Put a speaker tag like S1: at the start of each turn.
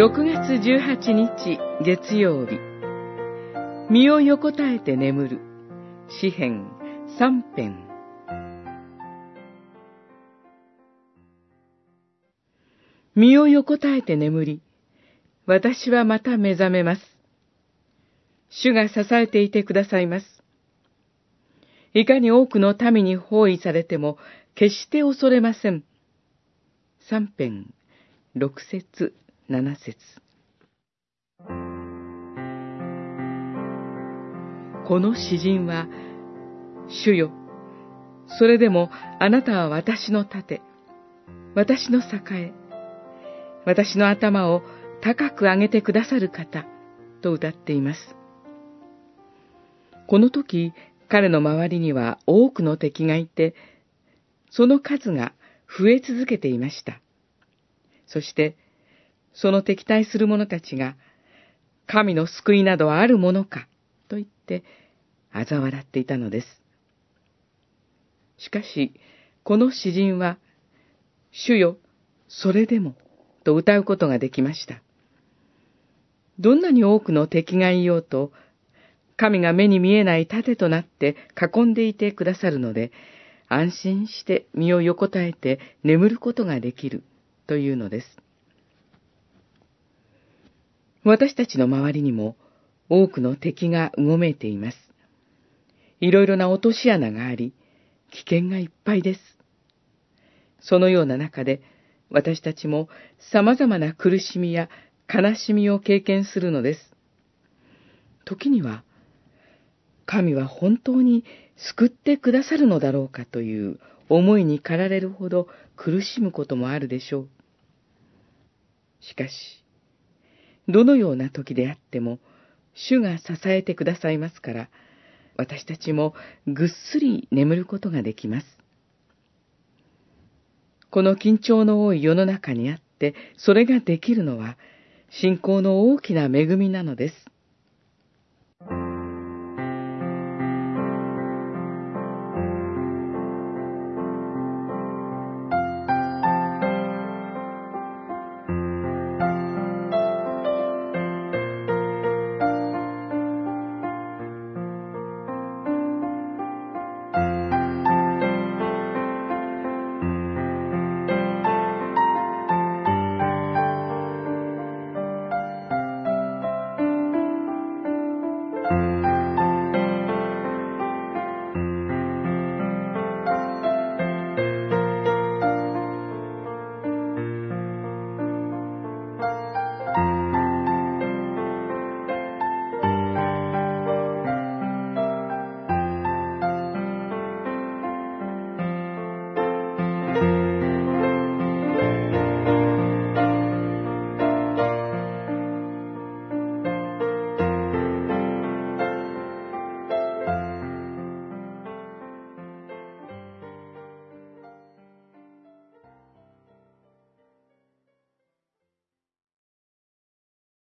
S1: 6月18日月曜日。身を横たえて眠る。詩編3編。身を横たえて眠り。私はまた目覚めます。主が支えていてくださいます。いかに多くの民に包囲されても決して恐れません。三編六節。七節。この詩人は、主よ、それでもあなたは私の盾、私の栄、私の頭を高く上げてくださる方、と歌っています。この時、彼の周りには多くの敵がいて、その数が増え続けていました。そして、その敵対する者たちが、神の救いなどはあるものか、と言って、嘲笑っていたのです。しかし、この詩人は、主よ、それでも、と歌うことができました。どんなに多くの敵がいようと、神が目に見えない盾となって囲んでいてくださるので、安心して身を横たえて眠ることができるというのです。私たちの周りにも多くの敵がうごめいています。いろいろな落とし穴があり、危険がいっぱいです。そのような中で、私たちも様々な苦しみや悲しみを経験するのです。時には、神は本当に救ってくださるのだろうかという思いに駆られるほど苦しむこともあるでしょう。しかし、どのような時であっても、主が支えてくださいますから、私たちもぐっすり眠ることができます。この緊張の多い世の中にあって、それができるのは、信仰の大きな恵みなのです。